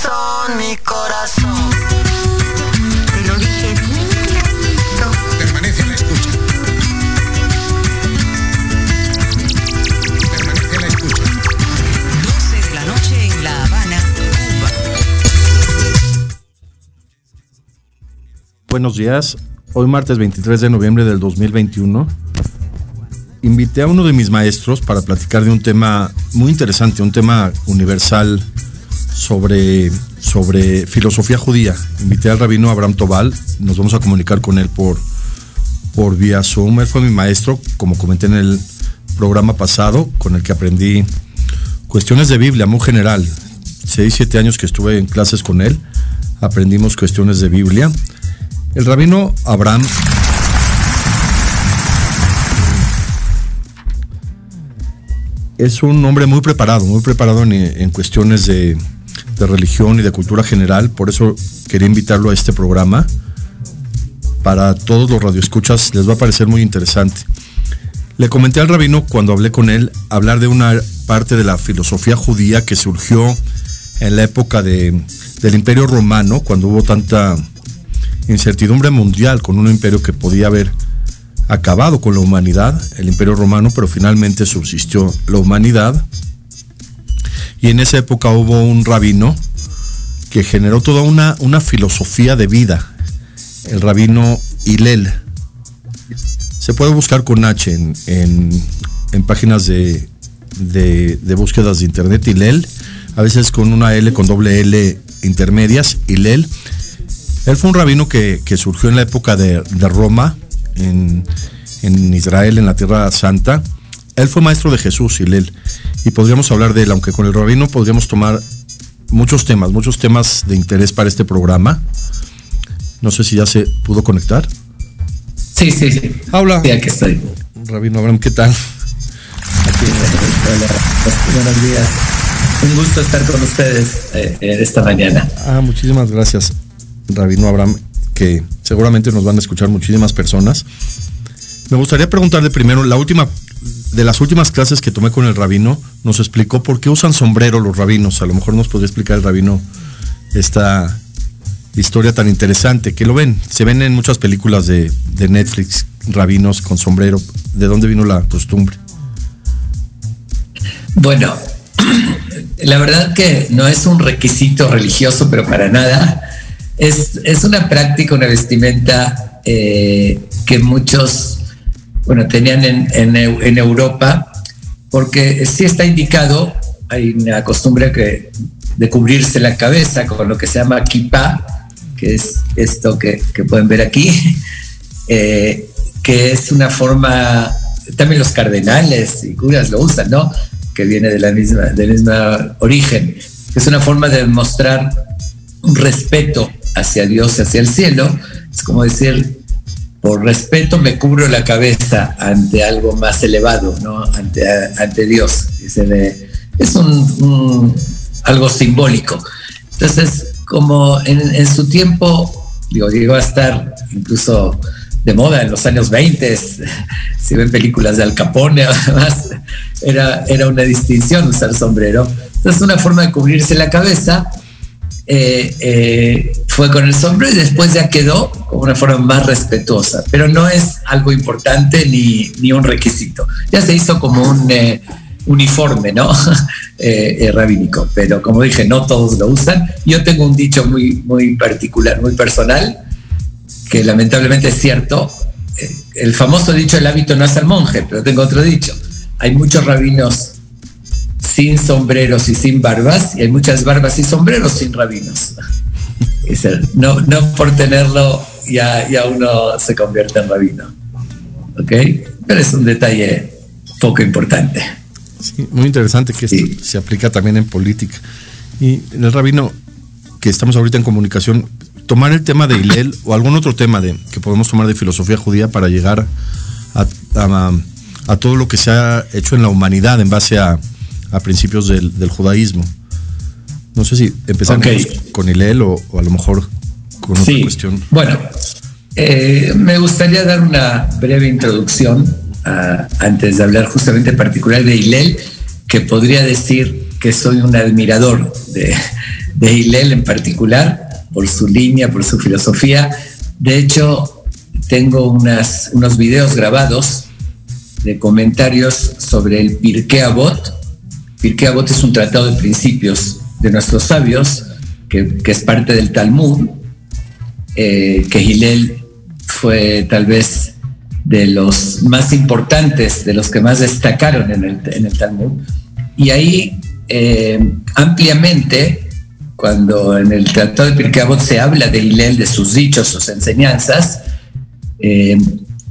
¿Qué horas son mi corazón? Te lo dije clarito. Permanece a la escucha. Permanece a la escucha. 12 de la noche en La Habana, Cuba. Buenos días. Hoy martes 23 de noviembre del 2021 invité a uno de mis maestros para platicar de un tema muy interesante, un tema universal sobre, sobre filosofía judía. Invité al rabino Abraham Tobal, nos vamos a comunicar con él por, por vía Zoom. Él fue mi maestro, como comenté en el programa pasado, con el que aprendí cuestiones de Biblia muy general. Seis, siete años que estuve en clases con él, aprendimos cuestiones de Biblia. El rabino Abraham es un hombre muy preparado, muy preparado en, en cuestiones de, de, religión y de cultura general. Por eso quería invitarlo a este programa. Para todos los radioescuchas les va a parecer muy interesante. Le comenté al rabino cuando hablé con él hablar de una parte de la filosofía judía que surgió en la época de, del imperio romano, cuando hubo tanta incertidumbre mundial con un imperio que podía haber acabado con la humanidad, el imperio romano, pero finalmente subsistió la humanidad. Y en esa época hubo un rabino que generó toda una, una filosofía de vida, el rabino Hillel. Se puede buscar con H en, en, en páginas de, de, de, búsquedas de internet, Hillel, a veces con una L, con doble L intermedias, Hillel. Él fue un rabino que, que surgió en la época de, de Roma, en, en, Israel, en la Tierra Santa. Él fue maestro de Jesús, Hillel, y podríamos hablar de él, aunque con el rabino podríamos tomar muchos temas, muchos temas de interés para este programa. No sé si ya se pudo conectar. Sí, sí, sí. Habla. Sí, aquí estoy. Rabino Abraham, ¿qué tal? Aquí, hola, buenos días. Un gusto estar con ustedes eh, esta mañana. Ah, muchísimas gracias, Rabino Abraham que seguramente nos van a escuchar muchísimas personas. Me gustaría preguntarle primero, la última, de las últimas clases que tomé con el rabino, nos explicó por qué usan sombrero los rabinos. A lo mejor nos podría explicar el rabino esta historia tan interesante, que lo ven, se ven en muchas películas de, de Netflix, rabinos con sombrero. ¿De dónde vino la costumbre? Bueno, la verdad que no es un requisito religioso, pero para nada es, es, una práctica, una vestimenta eh, que muchos, bueno, tenían en, Europa, porque sí está indicado, hay una costumbre de cubrirse la cabeza con lo que se llama kippah, que es esto que, pueden ver aquí, eh, que es una forma, también los cardenales y curas lo usan, ¿no? Que viene de la misma, del mismo origen, es una forma de mostrar un respeto hacia Dios, hacia el cielo, es como decir, por respeto me cubro la cabeza ante algo más elevado, ¿no? ante, ante Dios. Es un, un, algo simbólico. Entonces, como en, su tiempo, digo, llegó a estar incluso de moda en los años 20, si ven películas de Al Capone, además, era, era una distinción usar sombrero. Entonces, una forma de cubrirse la cabeza eh, eh, fue con el sombrero y después ya quedó como una forma más respetuosa, pero no es algo importante ni, ni un requisito. Ya se hizo como un eh, uniforme, ¿no? rabínico, pero como dije, no todos lo usan. Yo tengo un dicho muy, muy particular, muy personal, que lamentablemente es cierto. el famoso dicho, el hábito no hace al monje, pero tengo otro dicho. Hay muchos rabinos sin sombreros y sin barbas, y hay muchas barbas y sombreros sin rabinos. No, no por tenerlo ya, ya uno se convierte en rabino. ¿Ok? Pero es un detalle poco importante. Sí, muy interesante que esto sí. se aplica también en política. Y el rabino, que estamos ahorita en comunicación, tomar el tema de Hillel o algún otro tema de, que podemos tomar de filosofía judía para llegar a, a- a todo lo que se ha hecho en la humanidad en base a, a principios del, del judaísmo. No sé si empezamos con Hillel o, o a lo mejor con otra Sí, cuestión. bueno, eh, me gustaría dar una breve introducción ah, antes de hablar justamente en particular de Hillel, que podría decir que soy un admirador de, de Hillel en particular, por su línea, por su filosofía. De hecho, tengo unas, unos videos grabados de comentarios sobre el Pirkei Avot. Pirkei Avot es un tratado de principios de nuestros sabios, que, es parte del Talmud, eh, que Hillel fue tal vez de los más importantes, de los que más destacaron en el, en el Talmud. Y ahí eh, ampliamente, cuando en el Tratado de Pirkei Avot se habla de Hillel, de sus dichos, sus enseñanzas, eh,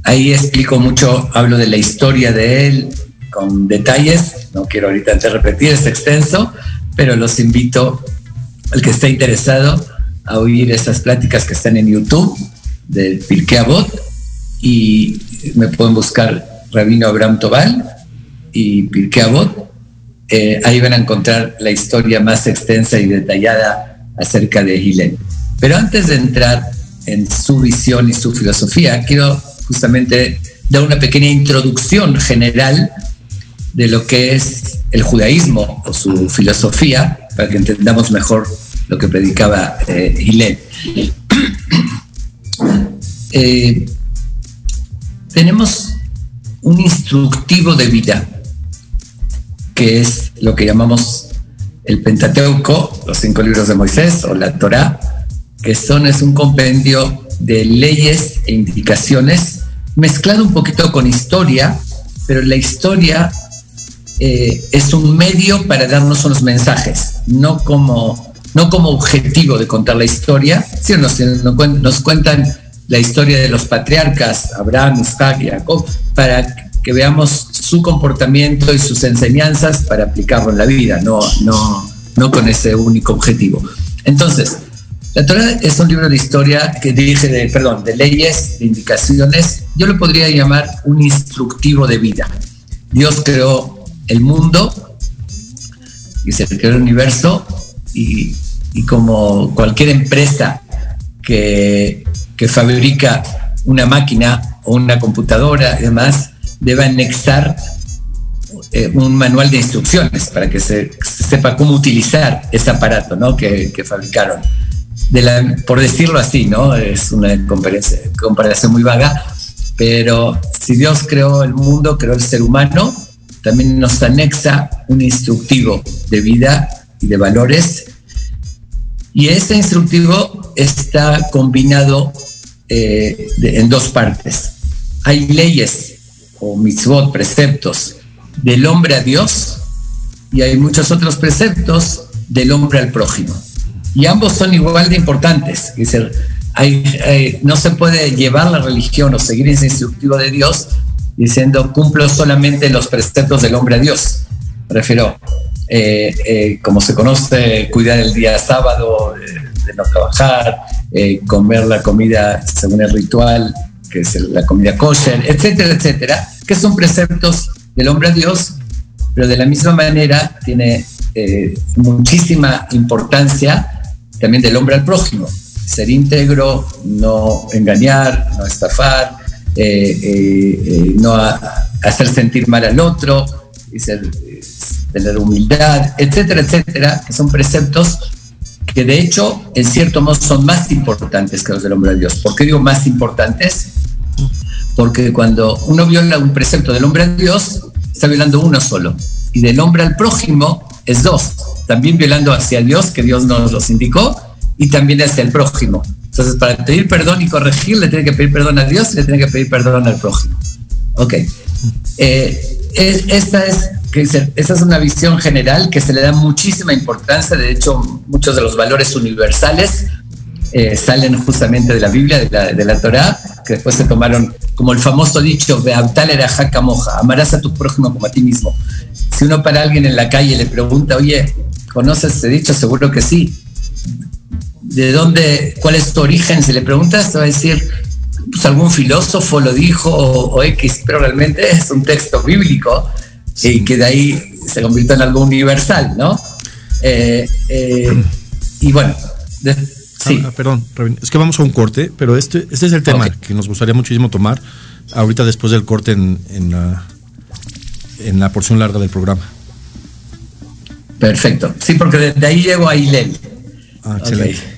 ahí explico mucho, hablo de la historia de él detalles, no quiero ahorita repetir, es extenso, pero los invito al que esté interesado a oír esas pláticas que están en YouTube del Pirkei Avot y me pueden buscar Rabino Abraham Tobal y Pirkei Avot. Eh, ahí van a encontrar la historia más extensa y detallada acerca de Hillel. Pero antes de entrar en su visión y su filosofía, quiero justamente dar una pequeña introducción general de lo que es el judaísmo o su filosofía, para que entendamos mejor lo que predicaba eh. Eh, tenemos un instructivo de vida, que es lo que llamamos el Pentateuco, los cinco libros de Moisés o la Torá, que son es un compendio de leyes e indicaciones mezclado un poquito con historia, pero la historia eh, es un medio para darnos unos mensajes, no como, no como objetivo de contar la historia, sino nos, nos cuentan la historia de los patriarcas, Abraham, Isaac y Jacob, para que veamos su comportamiento y sus enseñanzas para aplicarlo en la vida, no, no, no con ese único objetivo. Entonces, la Torah es un libro de historia que dirige perdón, de leyes, de indicaciones. Yo lo podría llamar un instructivo de vida. Dios creó el mundo y se creó el universo y, como cualquier empresa que, que, fabrica una máquina o una computadora y demás, debe anexar eh, un manual de instrucciones para que se, se, sepa cómo utilizar ese aparato ¿no? que, que fabricaron por decirlo así, ¿no? Es una comparación muy vaga, pero si Dios creó el mundo, creó el ser humano, también nos anexa un instructivo de vida y de valores. Y ese instructivo está combinado eh, en dos partes. Hay leyes o mitzvot, preceptos del hombre a Dios y hay muchos otros preceptos del hombre al prójimo y ambos son igual de importantes. Es decir, hay, no se puede llevar la religión o seguir ese instructivo de Dios diciendo cumplo solamente los preceptos del hombre a Dios. Prefiero, eh, eh, como se conoce, cuidar el día sábado, de, de no trabajar, eh, comer la comida según el ritual, que es la comida kosher, etcétera, etcétera, que son preceptos del hombre a Dios, pero de la misma manera tiene muchísima importancia también del hombre al prójimo. Ser íntegro, no engañar, no estafar, eh, eh, no a, hacer sentir mal al otro, tener humildad, etcétera, etcétera, que son preceptos que de hecho, en cierto modo, son más importantes que los del hombre a Dios. ¿Por qué digo más importantes? Porque cuando uno viola un precepto del hombre a Dios, está violando uno solo. Y del hombre al prójimo es dos también violando hacia Dios, que Dios nos los indicó, y también hacia el prójimo. Entonces, para pedir perdón y corregir, le tiene que pedir perdón a Dios y le tiene que pedir perdón al prójimo. Ok. Eh, es, esta, es, que esa es una visión general que se le da muchísima importancia. De hecho, muchos de los valores universales eh, salen justamente de la Biblia, de la, de la Torah, que después se tomaron como el famoso dicho, Beabtal era jaca moja, amarás a tu prójimo como a ti mismo. Si uno para alguien en la calle le pregunta, oye, ¿Conoces ese dicho? Seguro que sí. ¿De dónde, cuál es tu origen? Si le preguntas, te va a decir, pues algún filósofo lo dijo o, X, pero realmente es un texto bíblico y que de ahí se convirtió en algo universal, ¿no? Eh, eh, y bueno, sí. Ah, perdón, es que vamos a un corte, pero este, este es el tema que nos gustaría muchísimo tomar ahorita después del corte en, en, la, en la porción larga del programa. Perfecto. Sí, porque de, ahí llego a Hilel. Ah, excelente.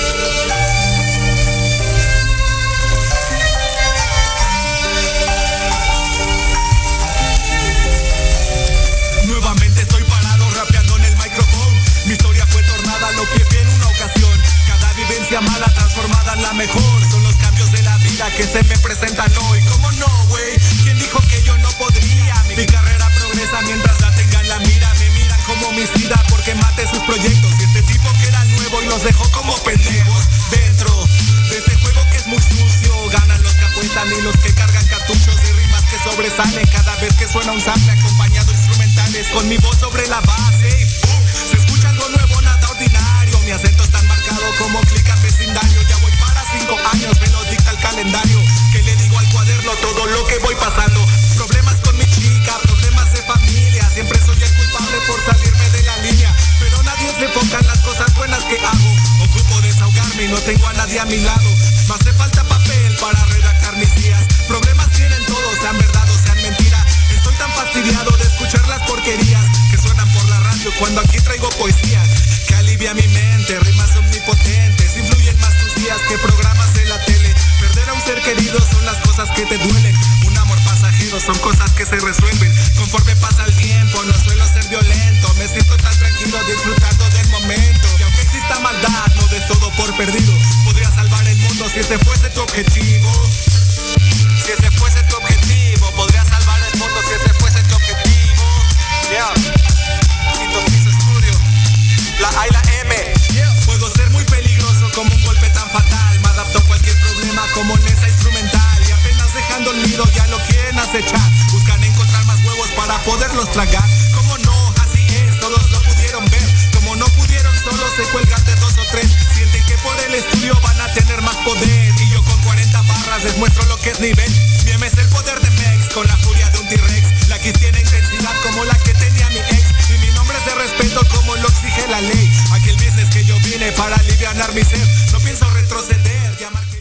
Mala transformada en la mejor. Son los cambios de la vida que se me presentan hoy. ¿Cómo no, güey? ¿Quién dijo que yo no podría? Mi, carrera progresa mientras la tengan la mira. Me miran como homicida porque mate sus proyectos. Y este tipo que era nuevo y los dejó como pendejos. Dentro de este juego que es muy sucio. Ganan los que apuestan y los que cargan cartuchos de rimas que sobresalen cada vez que suena un sample acompañado instrumentales con mi voz sobre la base. se escucha algo nuevo, nada ordinario. Mi acento está como clica vecindario. Ya voy para cinco años, me lo dicta el calendario. Que le digo al cuaderno todo lo que voy pasando. Problemas con mi chica, problemas de familia. Siempre soy el culpable por salirme de la línea. Pero nadie se enfoca en las cosas buenas que hago. Ocupo desahogarme y no tengo a nadie a mi lado. Me hace falta papel para redactar mis días. Problemas tienen todos, sean verdad o sean mentira. Estoy tan fastidiado de escuchar las porquerías que cuando aquí traigo poesía que alivia mi mente, rimas omnipotentes, influyen más tus días que programas de la tele. Perder a un ser querido son las cosas que te duelen. Un amor pasajero son cosas que se resuelven. Conforme pasa el tiempo, no suelo ser violento. Me siento tan tranquilo disfrutando del momento. Y aunque exista maldad, no des todo por perdido. Podría salvar el mundo si ese fuese tu objetivo. Si ese fuese tu objetivo, podría salvar el mundo si ese fuese tu objetivo. Yeah A y la M. Puedo ser muy peligroso como un golpe tan fatal. Me adapto a cualquier problema como en esa instrumental. Y apenas dejando el nido ya lo quieren acechar. Buscan encontrar más huevos para poderlos tragar. Como no, así es, todos lo pudieron ver. Como no pudieron, solo se cuelgan de dos o tres. Sienten que por el estudio van a tener más poder. Y yo con 40 barras les muestro lo que es nivel. Mi M es el poder de Mex con la furia de un T-Rex. La que tiene intensidad como la que tenía mi ex. Es de respeto como lo exige la ley. Aquel business que yo vine para aliviar mi ser. No pienso retroceder, ya marqué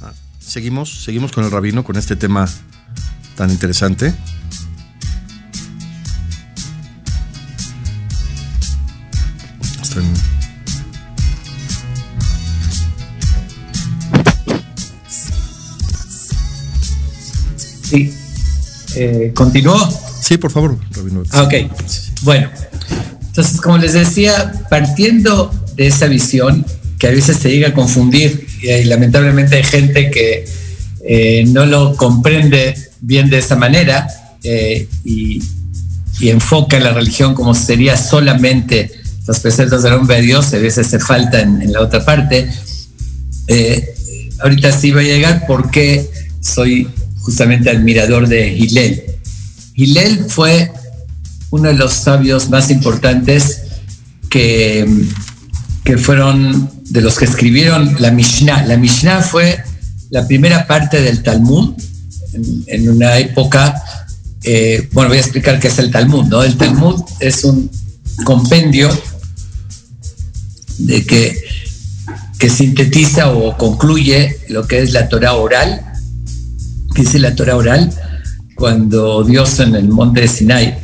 ah, Seguimos, seguimos con el rabino, con este tema tan interesante. Eh, ¿Continuó? Sí, por favor, ah, ok. Bueno, entonces, como les decía, partiendo de esa visión, que a veces se llega a confundir, y, lamentablemente hay gente que eh, no lo comprende bien de esa manera eh, y, enfoca la religión como sería solamente los preceptos del hombre de Dios, a veces se falta en, la otra parte. ahorita sí va a llegar porque soy justamente admirador de Hillel. Hillel fue uno de los sabios más importantes que, que fueron de los que escribieron la Mishnah. La Mishnah fue la primera parte del Talmud en, una época, eh, bueno, voy a explicar qué es el Talmud, ¿no? El Talmud es un compendio de que, que sintetiza o concluye lo que es la Torah oral dice la Torah oral, cuando Dios en el monte de Sinai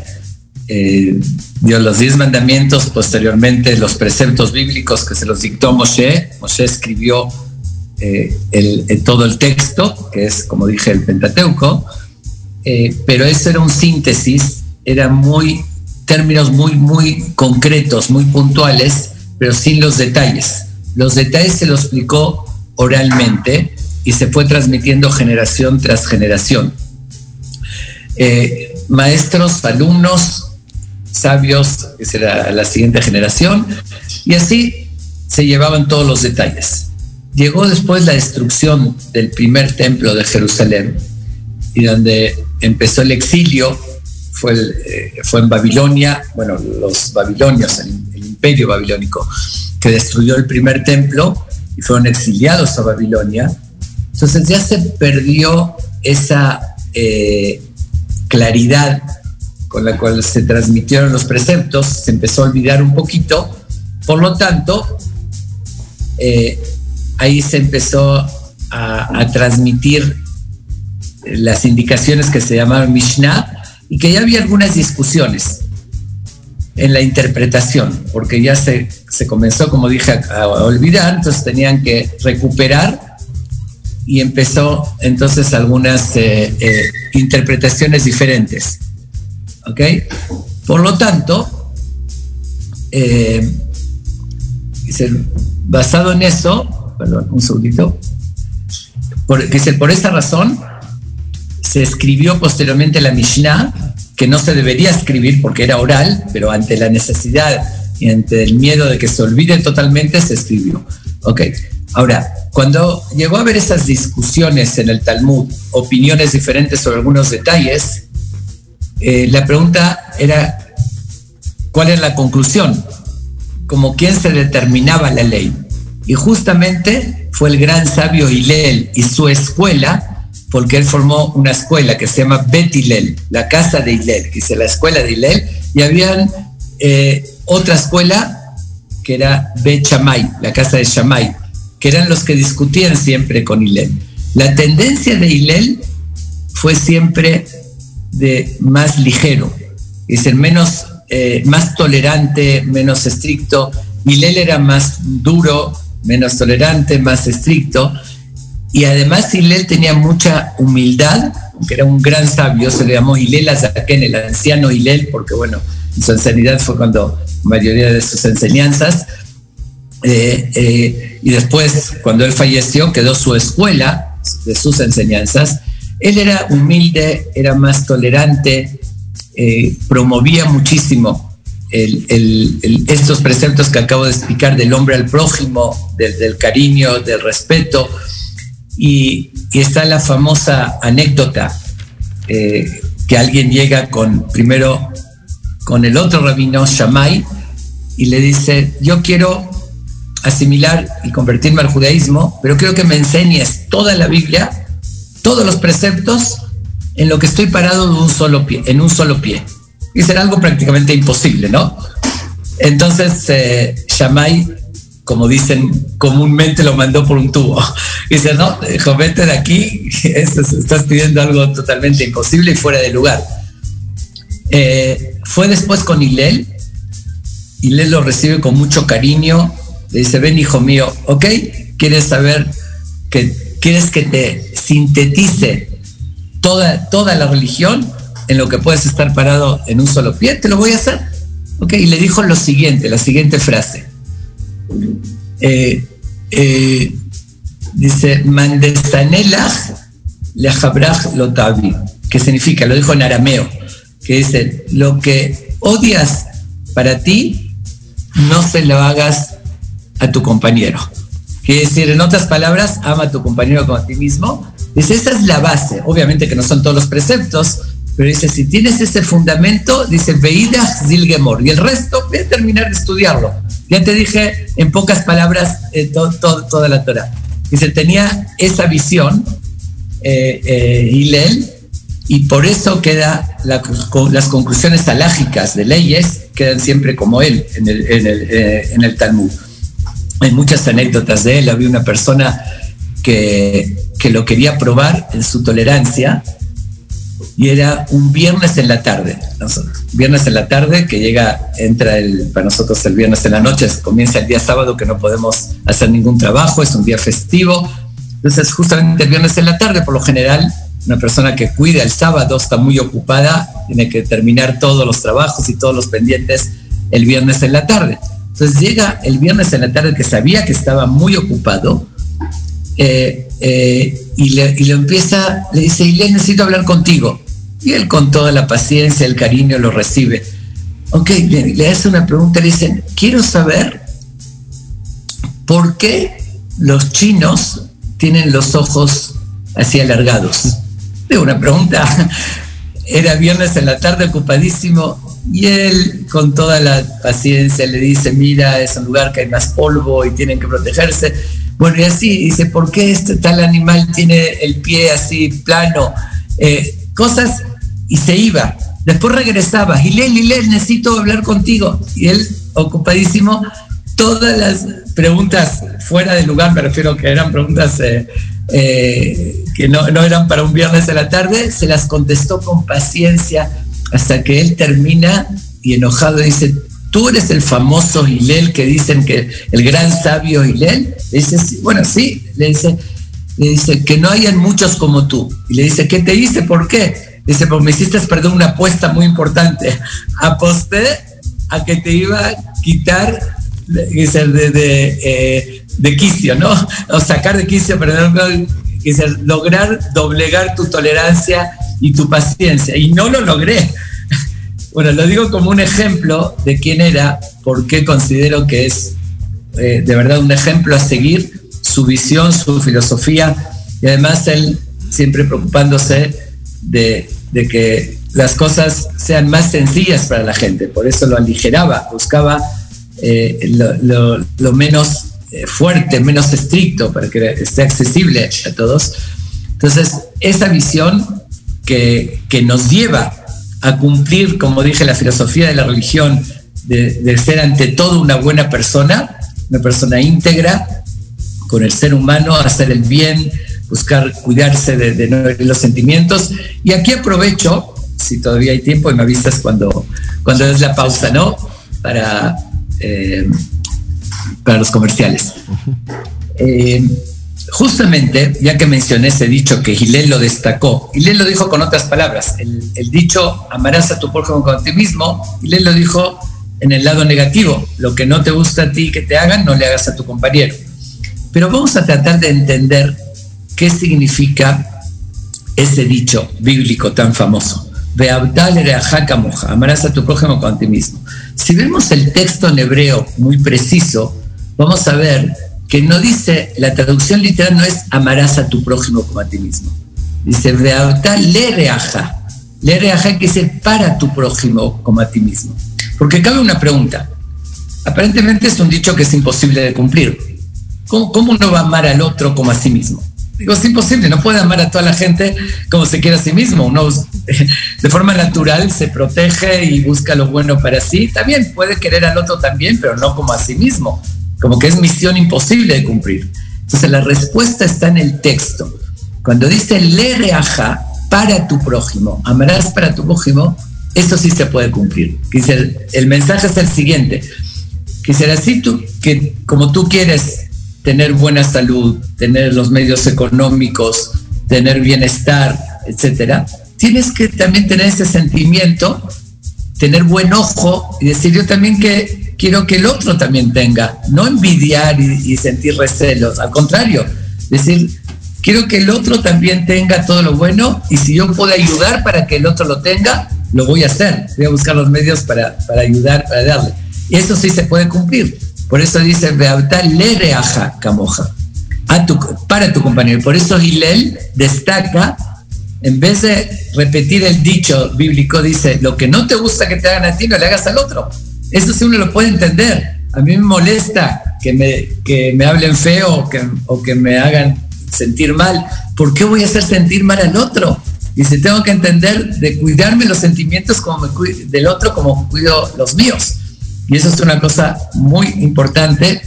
eh, dio los diez mandamientos, posteriormente los preceptos bíblicos que se los dictó Moshe, Moshe escribió eh, todo el texto, que es, como dije, el Pentateuco, eh, pero eso era un síntesis, eran muy términos muy, muy concretos, muy puntuales, pero sin los detalles. Los detalles se los explicó oralmente y se fue transmitiendo generación tras generación. Eh, maestros, alumnos, sabios, que será la siguiente generación, y así se llevaban todos los detalles. Llegó después la destrucción del primer templo de Jerusalén, y donde empezó el exilio, fue, eh, fue en Babilonia, bueno, los babilonios, el, imperio babilónico, que destruyó el primer templo y fueron exiliados a Babilonia. Entonces ya se perdió esa eh, claridad con la cual se transmitieron los preceptos, se empezó a olvidar un poquito, por lo tanto, eh, ahí se empezó a, transmitir las indicaciones que se llamaban Mishnah y que ya había algunas discusiones en la interpretación, porque ya se, se comenzó, como dije, a, a olvidar, entonces tenían que recuperar y empezó entonces algunas eh, eh, interpretaciones diferentes. ¿Ok? Por lo tanto, eh, basado en eso, perdón, un segundito, por, dice, por esta razón se escribió posteriormente la Mishnah, que no se debería escribir porque era oral, pero ante la necesidad y ante el miedo de que se olvide totalmente, se escribió. Ok, ahora, cuando llegó a haber esas discusiones en el Talmud, opiniones diferentes sobre algunos detalles, eh, la pregunta era, ¿cuál es la conclusión? Como quién se determinaba la ley. Y justamente fue el gran sabio Hillel y su escuela, porque él formó una escuela que se llama Bet Hillel, la casa de Hillel, que dice la escuela de Hillel, y habían eh, otra escuela que era Bet Shammai, la casa de Shammai, que eran los que discutían siempre con Hillel. La tendencia de Hillel fue siempre de más ligero, es el menos, eh, más tolerante, menos estricto. Hillel era más duro, menos tolerante, más estricto. Y además Hillel tenía mucha humildad, aunque era un gran sabio, se le llamó Hillel Azaken, el anciano Hillel, porque bueno, su ancianidad fue cuando mayoría de sus enseñanzas. Eh, eh, y después, cuando él falleció, quedó su escuela de sus enseñanzas. Él era humilde, era más tolerante, eh, promovía muchísimo el, el, estos preceptos que acabo de explicar del hombre al prójimo, del, del cariño, del respeto. Y, y, está la famosa anécdota eh, que alguien llega con, primero, con el otro rabino, Shammai, y le dice, yo quiero asimilar y convertirme al judaísmo, pero quiero que me enseñes toda la Biblia, todos los preceptos, en lo que estoy parado de un solo pie, en un solo pie. Y será algo prácticamente imposible, ¿no? Entonces, eh, como dicen comúnmente, lo mandó por un tubo. dice, no, hijo, vete de aquí, estás pidiendo algo totalmente imposible y fuera de lugar. Eh, fue después con Hillel, Hillel lo recibe con mucho cariño, dice, ven hijo mío, ¿ok? ¿Quieres saber que quieres que te sintetice toda, toda la religión en lo que puedes estar parado en un solo pie? Te lo voy a hacer. ¿Ok? Y le dijo lo siguiente, la siguiente frase. Eh, eh, dice, Mandestanelach lejabrach lotavi, que significa, lo dijo en arameo, que dice, lo que odias para ti, no se lo hagas a tu compañero. Quiere decir, en otras palabras, ama a tu compañero como a ti mismo. Dice, esa es la base. Obviamente que no son todos los preceptos, pero dice, si tienes ese fundamento, dice, Veida Zilgemor. Y el resto, voy a terminar de estudiarlo. Ya te dije en pocas palabras eh, to, to, toda la Torah. Dice, tenía esa visión, eh, eh, Hillel, y por eso queda la, con, las conclusiones alágicas de leyes quedan siempre como él en el, en el, eh, en el Talmud hay muchas anécdotas de él. Había una persona que, que, lo quería probar en su tolerancia y era un viernes en la tarde. Viernes en la tarde que llega, entra el, para nosotros el viernes en la noche, comienza el día sábado que no podemos hacer ningún trabajo, es un día festivo. Entonces justamente el viernes en la tarde, por lo general, una persona que cuida el sábado, está muy ocupada, tiene que terminar todos los trabajos y todos los pendientes el viernes en la tarde. Entonces llega el viernes en la tarde que sabía que estaba muy ocupado eh, eh, y, le, empieza, le dice, y le necesito hablar contigo. Y él con toda la paciencia, el cariño lo recibe. Ok, le, le hace una pregunta, le dice, quiero saber por qué los chinos tienen los ojos así alargados. De una pregunta, era viernes en la tarde ocupadísimo y él con toda la paciencia le dice, mira, es un lugar que hay más polvo y tienen que protegerse. Bueno, y así dice, ¿por qué este tal animal tiene el pie así plano? Eh, cosas, y se iba. Después regresaba, Gilel, Gilel, necesito hablar contigo. Y él, ocupadísimo, todas las preguntas fuera de lugar, me refiero que eran preguntas eh, eh, que no, no, eran para un viernes de la tarde, se las contestó con paciencia hasta que él termina y enojado dice, tú eres el famoso Hilel que dicen que el gran sabio Hilel. Le dice, bueno, sí, le dice, le dice que no hayan muchos como tú. Y le dice, ¿qué te hice? ¿Por qué? Dice, pues me hiciste perder una apuesta muy importante. Aposté a que te iba a quitar dice, de, de, eh, de quicio, ¿no? O sacar de quicio, perdón, dice, lograr doblegar tu tolerancia y tu paciencia. Y no lo logré. Bueno, lo digo como un ejemplo de quién era, porque considero que es eh, de verdad un ejemplo a seguir, su visión, su filosofía, y además él siempre preocupándose de, de que las cosas sean más sencillas para la gente, por eso lo aligeraba, buscaba eh, lo, lo, lo, menos eh, fuerte, menos estricto, para que esté accesible a todos. Entonces, esa visión que, que nos lleva a cumplir, como dije, la filosofía de la religión, de, de, ser ante todo una buena persona, una persona íntegra, con el ser humano, hacer el bien, buscar cuidarse de, de, de los sentimientos. Y aquí aprovecho, si todavía hay tiempo y me avisas cuando, cuando es la pausa, ¿no? Para, eh, para los comerciales. Eh, justamente, ya que mencioné ese dicho que Gilel lo destacó, Gilel lo dijo con otras palabras, el, dicho amarás a tu prójimo con ti mismo, Gilel lo dijo en el lado negativo, lo que no te gusta a ti que te hagan, no le hagas a tu compañero. Pero vamos a tratar de entender qué significa ese dicho bíblico tan famoso. Amarás a tu prójimo con ti mismo. Si vemos el texto en hebreo muy preciso, vamos a ver que no dice, la traducción literal no es amarás a tu prójimo como a ti mismo. Dice, le reaja. Le reaja que dice para tu prójimo como a ti mismo. Porque cabe una pregunta. Aparentemente es un dicho que es imposible de cumplir. ¿Cómo, cómo uno va a amar al otro como a sí mismo? Digo, es imposible, no puede amar a toda la gente como se quiere a sí mismo. Uno de forma natural se protege y busca lo bueno para sí. También puede querer al otro también, pero no como a sí mismo como que es misión imposible de cumplir. Entonces la respuesta está en el texto. Cuando dice le reaja para tu prójimo, amarás para tu prójimo, eso sí se puede cumplir. Dice, el mensaje es el siguiente. Quisiera así tú, que como tú quieres tener buena salud, tener los medios económicos, tener bienestar, etcétera, tienes que también tener ese sentimiento, tener buen ojo y decir yo también que quiero que el otro también tenga, no envidiar y, sentir recelos, al contrario, decir, quiero que el otro también tenga todo lo bueno y si yo puedo ayudar para que el otro lo tenga, lo voy a hacer. Voy a buscar los medios para, para ayudar, para darle. Y eso sí se puede cumplir. Por eso dice, le reaja camoja a tu, para tu compañero. Por eso Gilel destaca, en vez de repetir el dicho bíblico, dice, lo que no te gusta que te hagan a ti, no le hagas al otro. Eso sí uno lo puede entender. A mí me molesta que me, que me hablen feo o que, o que me hagan sentir mal. ¿Por qué voy a hacer sentir mal al otro? Y si tengo que entender de cuidarme los sentimientos como del otro como cuido los míos. Y eso es una cosa muy importante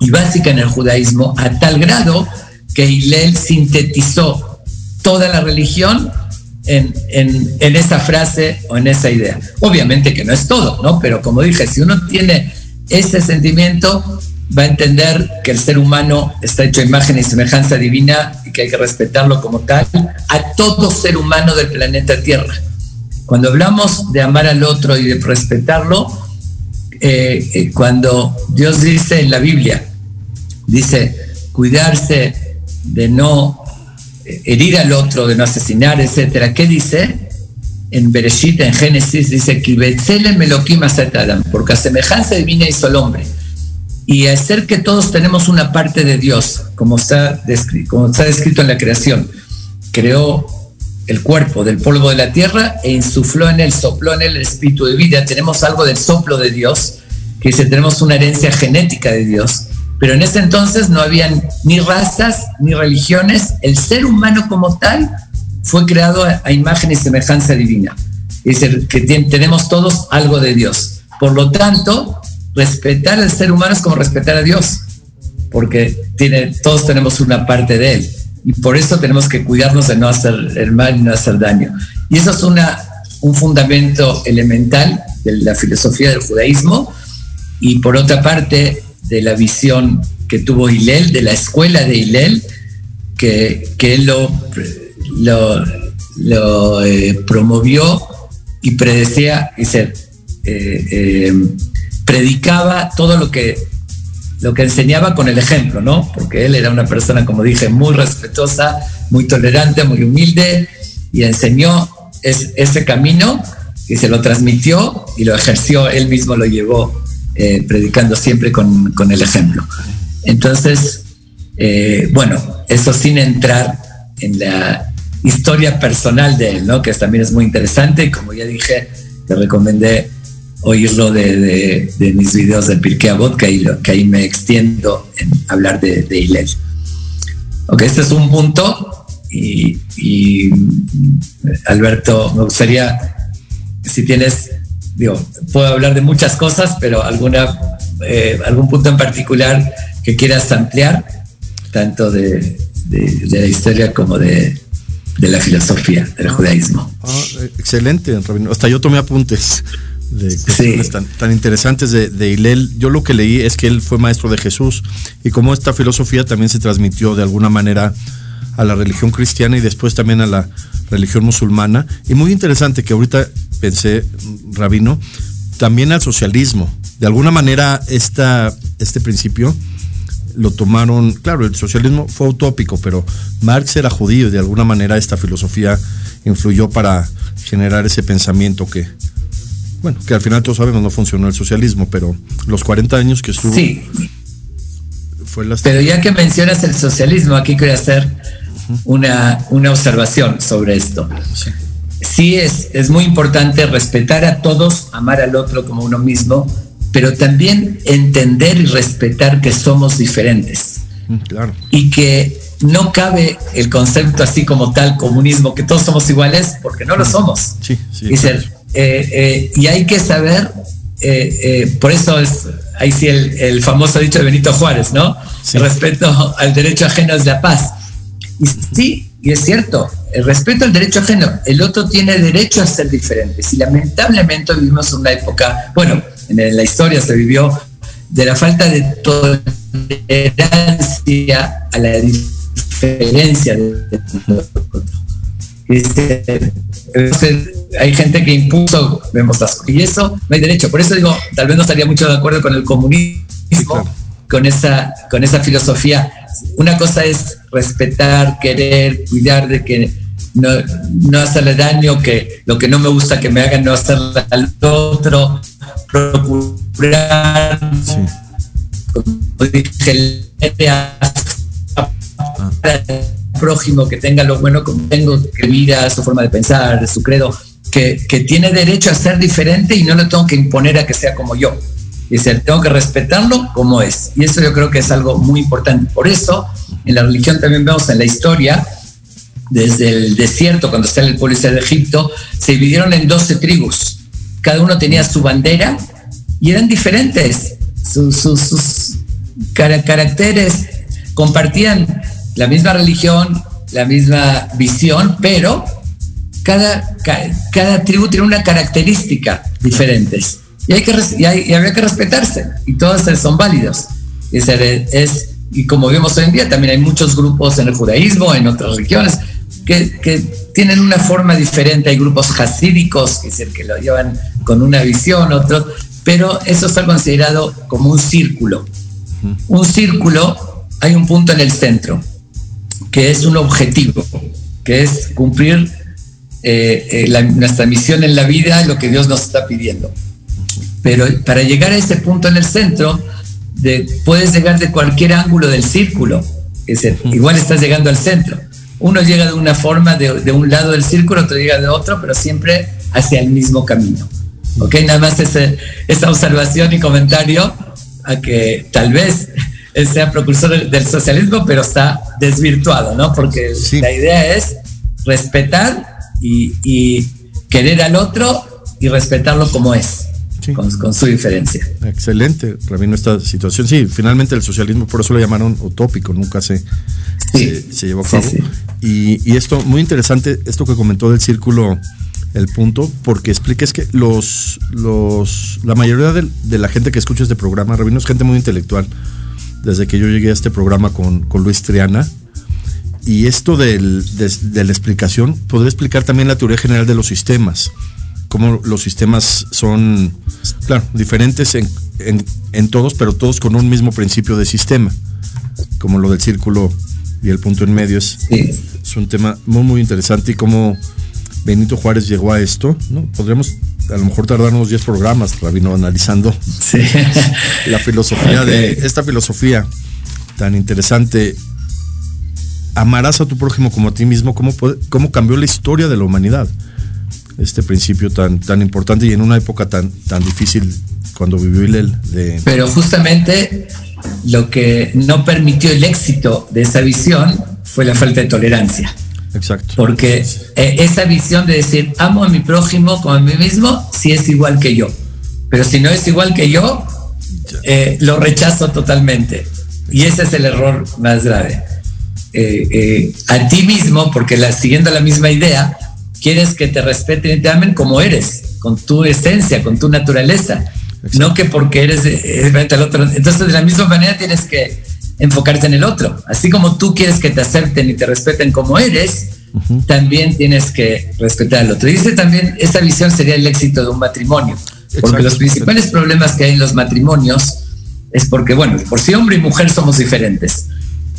y básica en el judaísmo, a tal grado que Hillel sintetizó toda la religión en, esa frase o en esa idea. Obviamente que no es todo, ¿no? Pero como dije, si uno tiene ese sentimiento, va a entender que el ser humano está hecho imagen y semejanza divina y que hay que respetarlo como tal a todo ser humano del planeta Tierra. Cuando hablamos de amar al otro y de respetarlo, eh, eh, cuando Dios dice en la Biblia, dice cuidarse de no herir al otro, de no asesinar, etcétera, ¿qué dice? En Bereshit, en Génesis, dice que porque a semejanza divina hizo el hombre y hacer que todos tenemos una parte de Dios, como está, como está descrito en la creación. Creó el cuerpo del polvo de la tierra e insufló en él, sopló en él el espíritu de vida. Tenemos algo del soplo de Dios, que dice, tenemos una herencia genética de Dios. Pero en ese entonces no habían ni razas ni religiones. El ser humano como tal fue creado a, imagen y semejanza divina. Es decir, que tenemos todos algo de Dios. Por lo tanto, respetar al ser humano es como respetar a Dios, porque tiene, todos tenemos una parte de Él. Y por eso tenemos que cuidarnos de no hacer el mal y no hacer daño. Y eso es una, un fundamento elemental de la filosofía del judaísmo. Y por otra parte, de la visión que tuvo Hillel, de la escuela de Hillel, que, que él lo, eh, promovió y predecía, y se, eh, eh, predicaba todo lo que, lo que enseñaba con el ejemplo, ¿no? Porque él era una persona, como dije, muy respetuosa, muy tolerante, muy humilde, y enseñó ese camino y se lo transmitió y lo ejerció, él mismo lo llevó eh, predicando siempre con, con, el ejemplo. Entonces, eh, bueno, eso sin entrar en la historia personal de él, ¿no? Que también es muy interesante y como ya dije, te recomendé oírlo de, de, mis videos de Pirkei Avot, que ahí, que ahí me extiendo en hablar de, de Hillel. Ok, este es un punto y, y, Alberto, me gustaría, si tienes, digo, puedo hablar de muchas cosas, pero alguna, eh, algún punto en particular que quieras ampliar, tanto de, de la historia como de, de la filosofía del judaísmo. Ah, excelente, Hasta yo tomé apuntes de tan, interesantes de, de Hillel. Yo lo que leí es que él fue maestro de Jesús y cómo esta filosofía también se transmitió de alguna manera a la religión cristiana y después también a la religión musulmana. Y muy interesante que ahorita pensé, Rabino, también al socialismo. De alguna manera esta, este principio lo tomaron, claro, el socialismo fue utópico, pero Marx era judío y de alguna manera esta filosofía influyó para generar ese pensamiento que, bueno, que al final todos sabemos no funcionó el socialismo, pero los 40 años que estuvo... Sí. Fue Pero ya que mencionas el socialismo, aquí quiero hacer una, una observación sobre esto. Sí, es, es muy importante respetar a todos, amar al otro como uno mismo, pero también entender y respetar que somos diferentes. Mm, claro. Y que no cabe el concepto así como tal, comunismo, que todos somos iguales, porque no lo somos. Sí, sí. Y eh, eh, y hay que saber, eh, por eso es ahí sí el, famoso dicho de Benito Juárez, ¿no? El respeto al derecho ajeno es la paz. Y sí, y es cierto, el respeto al derecho ajeno, el otro tiene derecho a ser diferente. Si lamentablemente vivimos una época, bueno, en la historia se vivió de la falta de tolerancia a la diferencia de hay gente que impuso, vemos las y eso no hay derecho. Por eso digo, tal vez no estaría mucho de acuerdo con el comunismo, con, esa, con esa filosofía. Una cosa es respetar, querer, cuidar de que no, no hacerle daño, que lo que no me gusta que me hagan no hacerle al otro, procurar, como dije, prójimo que tenga lo bueno como tengo, que mira su forma de pensar, su credo, que, que, tiene derecho a ser diferente y no lo tengo que imponer a que sea como yo. Decir, tengo que respetarlo como es. Y eso yo creo que es algo muy importante. Por eso, en la religión también vemos en la historia, desde el desierto, cuando está el pueblo de Egipto, se dividieron en 12 tribus. Cada uno tenía su bandera y eran diferentes. Sus caracteres compartían la misma religión, la misma visión, pero cada, cada, tribu tiene una característica diferentes. Y, hay que, y, había que respetarse, y todos son válidos. Es, es, y como vemos hoy en día, también hay muchos grupos en el judaísmo, en otras religiones, que, que tienen una forma diferente. Hay grupos hasídicos, que es el que lo llevan con una visión, otros, pero eso está considerado como un círculo. Un círculo, hay un punto en el centro, que es un objetivo, que es cumplir eh, eh, nuestra misión en la vida, lo que Dios nos está pidiendo. Pero para llegar a ese punto en el centro, de, puedes llegar de cualquier ángulo del círculo. Es decir, igual estás llegando al centro. Uno llega de una forma, de, de, un lado del círculo, otro llega de otro, pero siempre hacia el mismo camino. ¿Ok? Nada más ese, esa observación y comentario a que tal vez sea precursor del socialismo, pero está desvirtuado, ¿no? Porque sí. la idea es respetar y, y, querer al otro y respetarlo como es. Sí. Con, con, su diferencia. Excelente, Rabino, esta situación. Sí, finalmente el socialismo, por eso lo llamaron utópico, nunca se, sí. se, se, llevó a cabo. Sí, y, y, esto, muy interesante, esto que comentó del círculo, el punto, porque explica es que los, los, la mayoría de, de la gente que escucha este programa, Rabino, es gente muy intelectual. Desde que yo llegué a este programa con, con Luis Triana, y esto del, de, de, la explicación, podría explicar también la teoría general de los sistemas cómo los sistemas son, claro, diferentes en, en, en, todos, pero todos con un mismo principio de sistema, como lo del círculo y el punto en medio. Es, sí. es un tema muy, muy interesante y cómo Benito Juárez llegó a esto, ¿no? Podríamos a lo mejor tardar unos 10 programas, Rabino, analizando sí. la filosofía okay. de esta filosofía tan interesante. Amarás a tu prójimo como a ti mismo, cómo, cómo cambió la historia de la humanidad este principio tan, tan importante y en una época tan, tan difícil cuando vivió Hillel. De... Pero justamente lo que no permitió el éxito de esa visión fue la falta de tolerancia. Exacto. Porque eh, esa visión de decir amo a mi prójimo como a mí mismo, si es igual que yo. Pero si no es igual que yo, eh, lo rechazo totalmente. Y ese es el error más grave. Eh, eh, a ti mismo, porque la, siguiendo la misma idea, quieres que te respeten y te amen como eres, con tu esencia, con tu naturaleza, Exacto. no que porque eres diferente al otro. Entonces, de la misma manera tienes que enfocarte en el otro. Así como tú quieres que te acepten y te respeten como eres, uh -huh. también tienes que respetar al otro. Y dice también, esta visión sería el éxito de un matrimonio, porque los principales problemas que hay en los matrimonios es porque, bueno, por si hombre y mujer somos diferentes.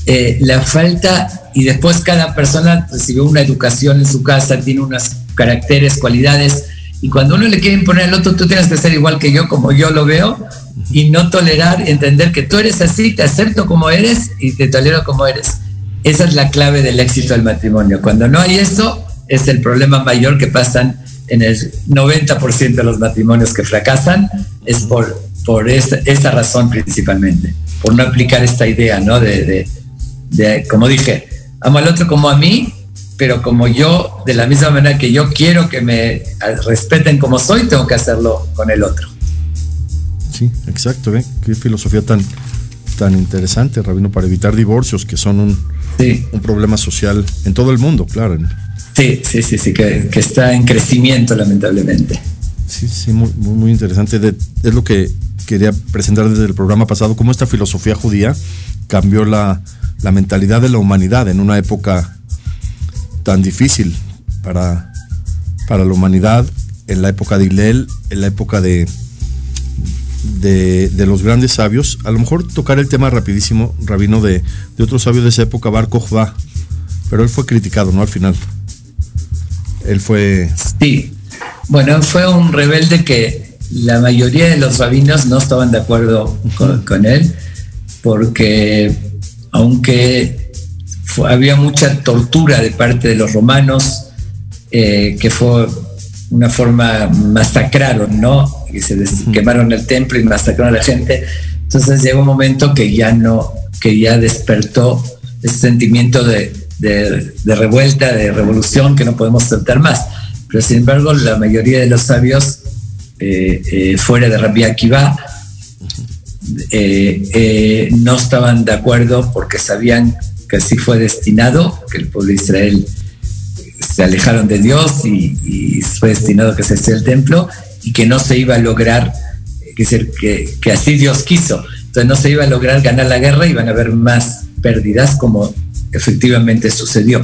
Eh, la falta y después cada persona recibió una educación en su casa, tiene unos caracteres, cualidades, y cuando uno le quiere imponer al otro, tú tienes que ser igual que yo, como yo lo veo, y no tolerar, entender que tú eres así, te acepto como eres y te tolero como eres. Esa es la clave del éxito del matrimonio. Cuando no hay eso, es el problema mayor que pasan en el 90% de los matrimonios que fracasan, es por, por esa, esa razón principalmente, por no aplicar esta idea, ¿no? de, de de, como dije, amo al otro como a mí, pero como yo, de la misma manera que yo quiero que me respeten como soy, tengo que hacerlo con el otro. Sí, exacto, ¿eh? qué filosofía tan, tan interesante, Rabino, para evitar divorcios, que son un, sí. un problema social en todo el mundo, claro. Sí, sí, sí, sí, que, que está en crecimiento, lamentablemente. Sí, sí, muy, muy, interesante. De, es lo que quería presentar desde el programa pasado, cómo esta filosofía judía cambió la, la mentalidad de la humanidad en una época tan difícil para, para la humanidad, en la época de Hillel, en la época de, de, los grandes sabios. A lo mejor tocar el tema rapidísimo, Rabino, de, de otro sabio de esa época, Bar Kokhba, pero él fue criticado, ¿no? Al final. Él fue... Sí, bueno, fue un rebelde que la mayoría de los rabinos no estaban de acuerdo con, con él, porque aunque fue, había mucha tortura de parte de los romanos, eh, que fue una forma, masacraron, ¿no? Y se des, quemaron el templo y masacraron a la gente. Entonces llegó un momento que ya no, que ya despertó ese sentimiento de, de, de revuelta, de revolución que no podemos aceptar más. Pero sin embargo, la mayoría de los sabios eh, eh, fuera de Rabbi Akiva eh, eh, no estaban de acuerdo porque sabían que así fue destinado, que el pueblo de Israel se alejaron de Dios y, y fue destinado que se hiciera el templo y que no se iba a lograr, que, ser, que, que así Dios quiso. Entonces no se iba a lograr ganar la guerra, iban a haber más pérdidas como efectivamente sucedió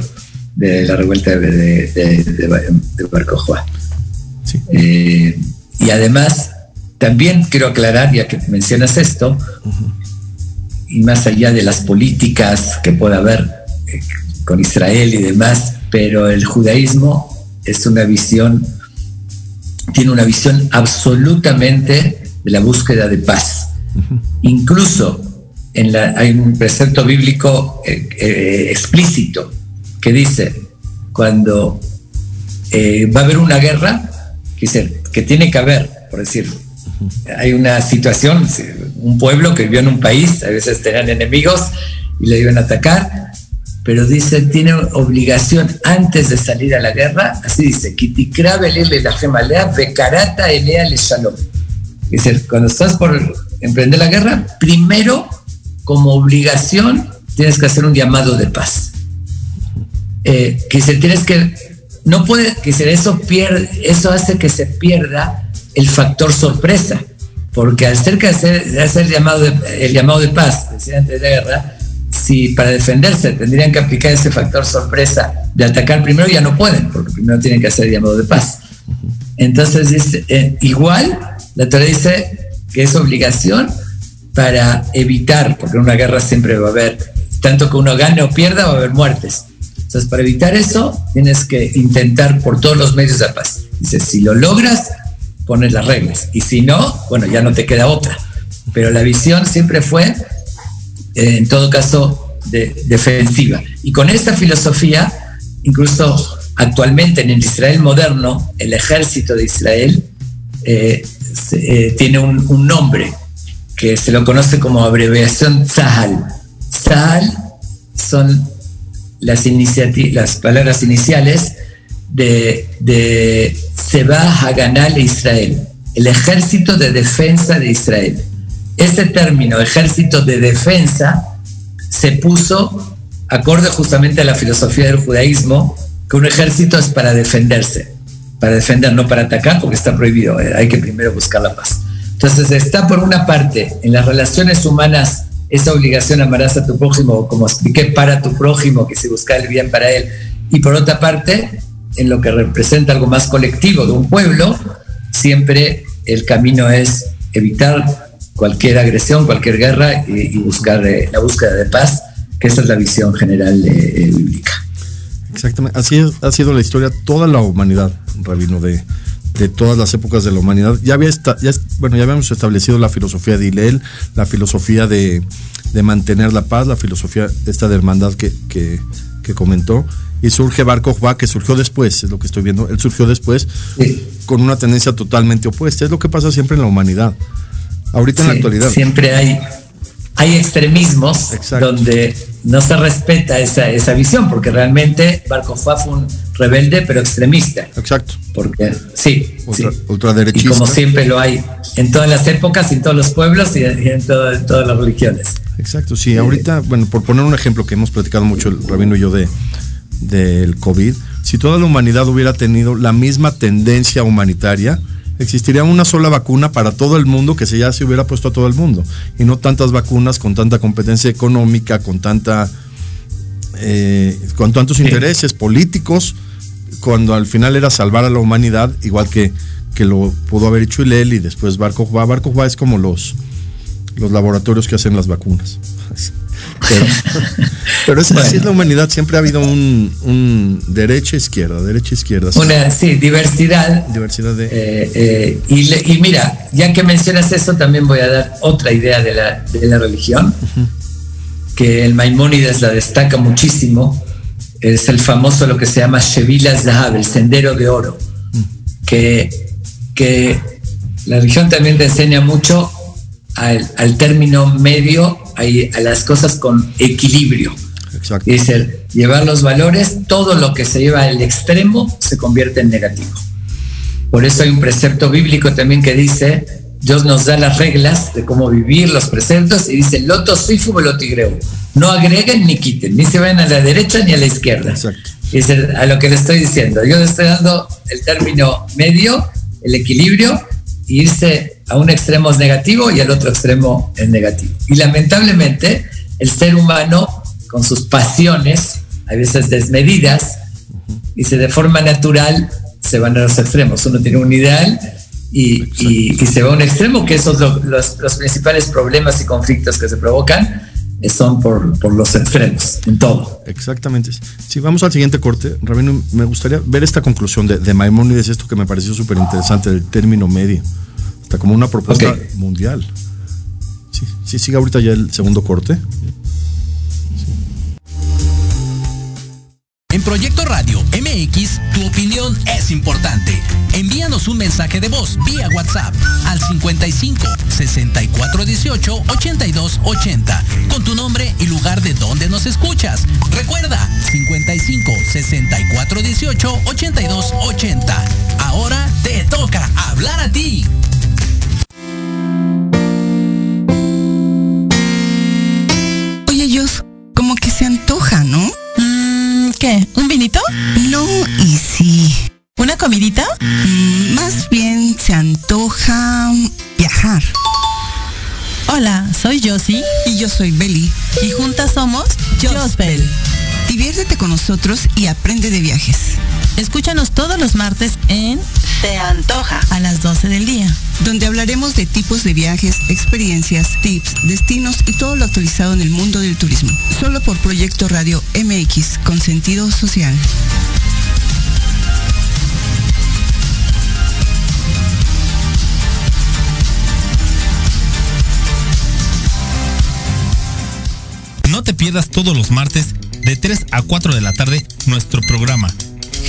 de la revuelta de, de, de, de Barco eh, y además, también quiero aclarar, ya que mencionas esto, y más allá de las políticas que pueda haber eh, con Israel y demás, pero el judaísmo es una visión, tiene una visión absolutamente de la búsqueda de paz. Incluso en la, hay un precepto bíblico eh, eh, explícito que dice, cuando va a haber una guerra, que, que tiene que haber, por decir, hay una situación, un pueblo que vivió en un país, a veces tenían enemigos y le iban a atacar, pero dice, tiene obligación antes de salir a la guerra, así dice, Dice, cuando estás por emprender la guerra, primero, como obligación, tienes que hacer un llamado de paz. Eh, que se tienes que no puede que eso pierde, eso hace que se pierda el factor sorpresa, porque al ser que hacer, hacer llamado el llamado de paz, decía antes de la guerra, si para defenderse tendrían que aplicar ese factor sorpresa de atacar primero, ya no pueden, porque primero tienen que hacer el llamado de paz. Entonces, dice, eh, igual, la Torah dice que es obligación para evitar, porque en una guerra siempre va a haber, tanto que uno gane o pierda, va a haber muertes. Entonces, para evitar eso, tienes que intentar por todos los medios de paz. Dice, si lo logras, pones las reglas. Y si no, bueno, ya no te queda otra. Pero la visión siempre fue, eh, en todo caso, de, defensiva. Y con esta filosofía, incluso actualmente en el Israel moderno, el ejército de Israel eh, eh, tiene un, un, nombre que se lo conoce como abreviación Tzahal. Tzahal son las, las palabras iniciales de, de Seba Haganal Israel, el ejército de defensa de Israel. Este término, ejército de defensa, se puso acorde justamente a la filosofía del judaísmo, que un ejército es para defenderse, para defender, no para atacar, porque está prohibido, eh, hay que primero buscar la paz. Entonces está por una parte en las relaciones humanas esa obligación amarás a tu prójimo, como expliqué, para tu prójimo, que se busca el bien para él. Y por otra parte, en lo que representa algo más colectivo de un pueblo, siempre el camino es evitar cualquier agresión, cualquier guerra y, buscar eh, la búsqueda de paz, que esa es la visión general eh, bíblica. Exactamente, así ha sido la historia toda la humanidad, Rabino, de, todas las épocas de la humanidad. Ya había bueno, ya habíamos establecido la filosofía de Hillel, la filosofía de, mantener la paz, la filosofía esta de hermandad que comentó. Y surge Bar Kokhba, que surgió después, es lo que estoy viendo. Él surgió después con una tendencia totalmente opuesta. Es lo que pasa siempre en la humanidad. Ahorita en la actualidad. Siempre hay, hay extremismos donde no se respeta esa, esa visión, porque realmente Bar Kokhba fue un rebelde pero extremista. Exacto. Porque sí, Ultra, Y como siempre lo hay en todas las épocas, en todos los pueblos y en, todas las religiones. Exacto, sí. Ahorita, bueno, por poner un ejemplo que hemos platicado mucho el rabino y yo de del COVID, si toda la humanidad hubiera tenido la misma tendencia humanitaria, existiría una sola vacuna para todo el mundo que se ya se hubiera puesto a todo el mundo. Y no tantas vacunas con tanta competencia económica, con tanta eh, con tantos intereses políticos, cuando al final era salvar a la humanidad, igual que, que lo pudo haber hecho Ilel y después Barco Barco es como los, los laboratorios que hacen las vacunas. Pero, es así es la humanidad, siempre ha habido un, un derecha izquierda, derecha izquierda. Una, sí, diversidad. Diversidad de. Eh, eh, y, mira, ya que mencionas eso, también voy a dar otra idea de la, de la religión que el Maimónides la destaca muchísimo, es el famoso lo que se llama Shevila Zahab, el sendero de oro, que, que la religión también te enseña mucho al, término medio, a, las cosas con equilibrio. Exacto. Es llevar los valores, todo lo que se lleva al extremo se convierte en negativo. Por eso hay un precepto bíblico también que dice, Dios nos da las reglas de cómo vivir los preceptos y dice, loto sifu lo tigreo. No agreguen ni quiten, ni se vayan a la derecha ni a la izquierda. Exacto. Es a lo que le estoy diciendo. Yo le estoy dando el término medio, el equilibrio, y irse a un extremo es negativo y al otro extremo es negativo. Y lamentablemente el ser humano con sus pasiones, a veces desmedidas, y se de forma natural se van a los extremos. Uno tiene un ideal y, se va a un extremo, que esos son los, los, principales problemas y conflictos que se provocan son por, por, los extremos, en todo. Exactamente. Si vamos al siguiente corte, Rabino, me gustaría ver esta conclusión de, de Maimónides, esto que me pareció súper interesante, del término medio, hasta como una propuesta mundial. Sí, sí, sigue ahorita ya el segundo corte. En Proyecto Radio MX, tu opinión es importante. Envíanos un mensaje de voz vía WhatsApp al 55 64 18 82 80 con tu nombre y lugar de donde nos escuchas. Recuerda 55 64 18 82 80. Ahora te toca hablar a ti. ¿Qué? ¿Un vinito? No, y sí. ¿Una comidita? Mm, más bien se antoja viajar. Hola, soy Josie. Y yo soy Belly. Y juntas somos Jospel. Diviértete con nosotros y aprende de viajes. Escúchanos todos los martes en Se Antoja a las 12 del día, donde hablaremos de tipos de viajes, experiencias, tips, destinos y todo lo actualizado en el mundo del turismo. Solo por Proyecto Radio MX con sentido social. No te pierdas todos los martes de 3 a 4 de la tarde nuestro programa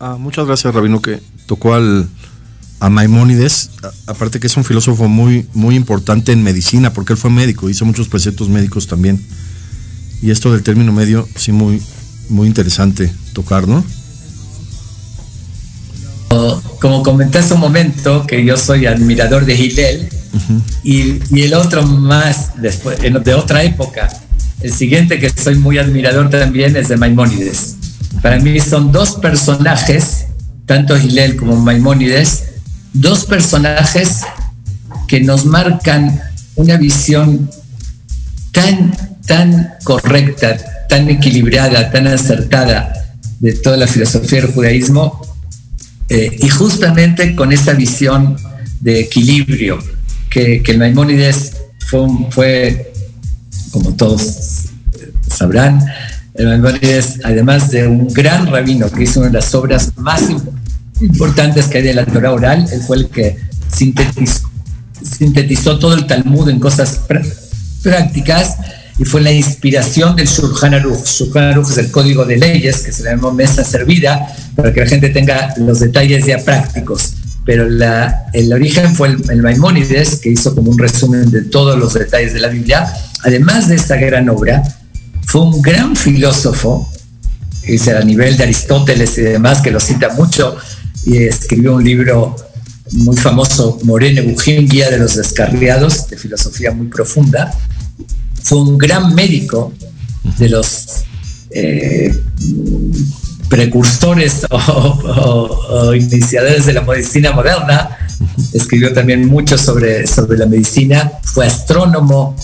Ah, muchas gracias, Rabino, que tocó al, a Maimónides. aparte que es un filósofo muy, muy importante en medicina, porque él fue médico, hizo muchos preceptos médicos también. Y esto del término medio, sí, muy, muy interesante tocar, ¿no? Como comenté hace un momento, que yo soy admirador de Hillel, y, y, el otro más, después, de otra época, el siguiente que soy muy admirador también es de Maimónides. Para mí son dos personajes, tanto Gilel como Maimónides, dos personajes que nos marcan una visión tan, tan correcta, tan equilibrada, tan acertada de toda la filosofía del judaísmo, eh, y justamente con esa visión de equilibrio que, que Maimónides fue, fue, como todos sabrán, Maimónides, además de un gran rabino que hizo una de las obras más importantes que hay de la Torah oral, él fue el que sintetizó, sintetizó todo el Talmud en cosas prácticas y fue la inspiración del Shulchan Aruch. Shulchan Aruch es el código de leyes que se le llamó mesa servida para que la gente tenga los detalles ya prácticos. Pero la, el origen fue el, el Maimónides, que hizo como un resumen de todos los detalles de la Biblia. Además de esta gran obra, fue un gran filósofo, es a nivel de Aristóteles y demás, que lo cita mucho, y escribió un libro muy famoso, Moreno Bujín, Guía de los Descarriados, de filosofía muy profunda. Fue un gran médico de los eh, precursores o, iniciadores de la medicina moderna. Escribió también mucho sobre, sobre la medicina. Fue astrónomo,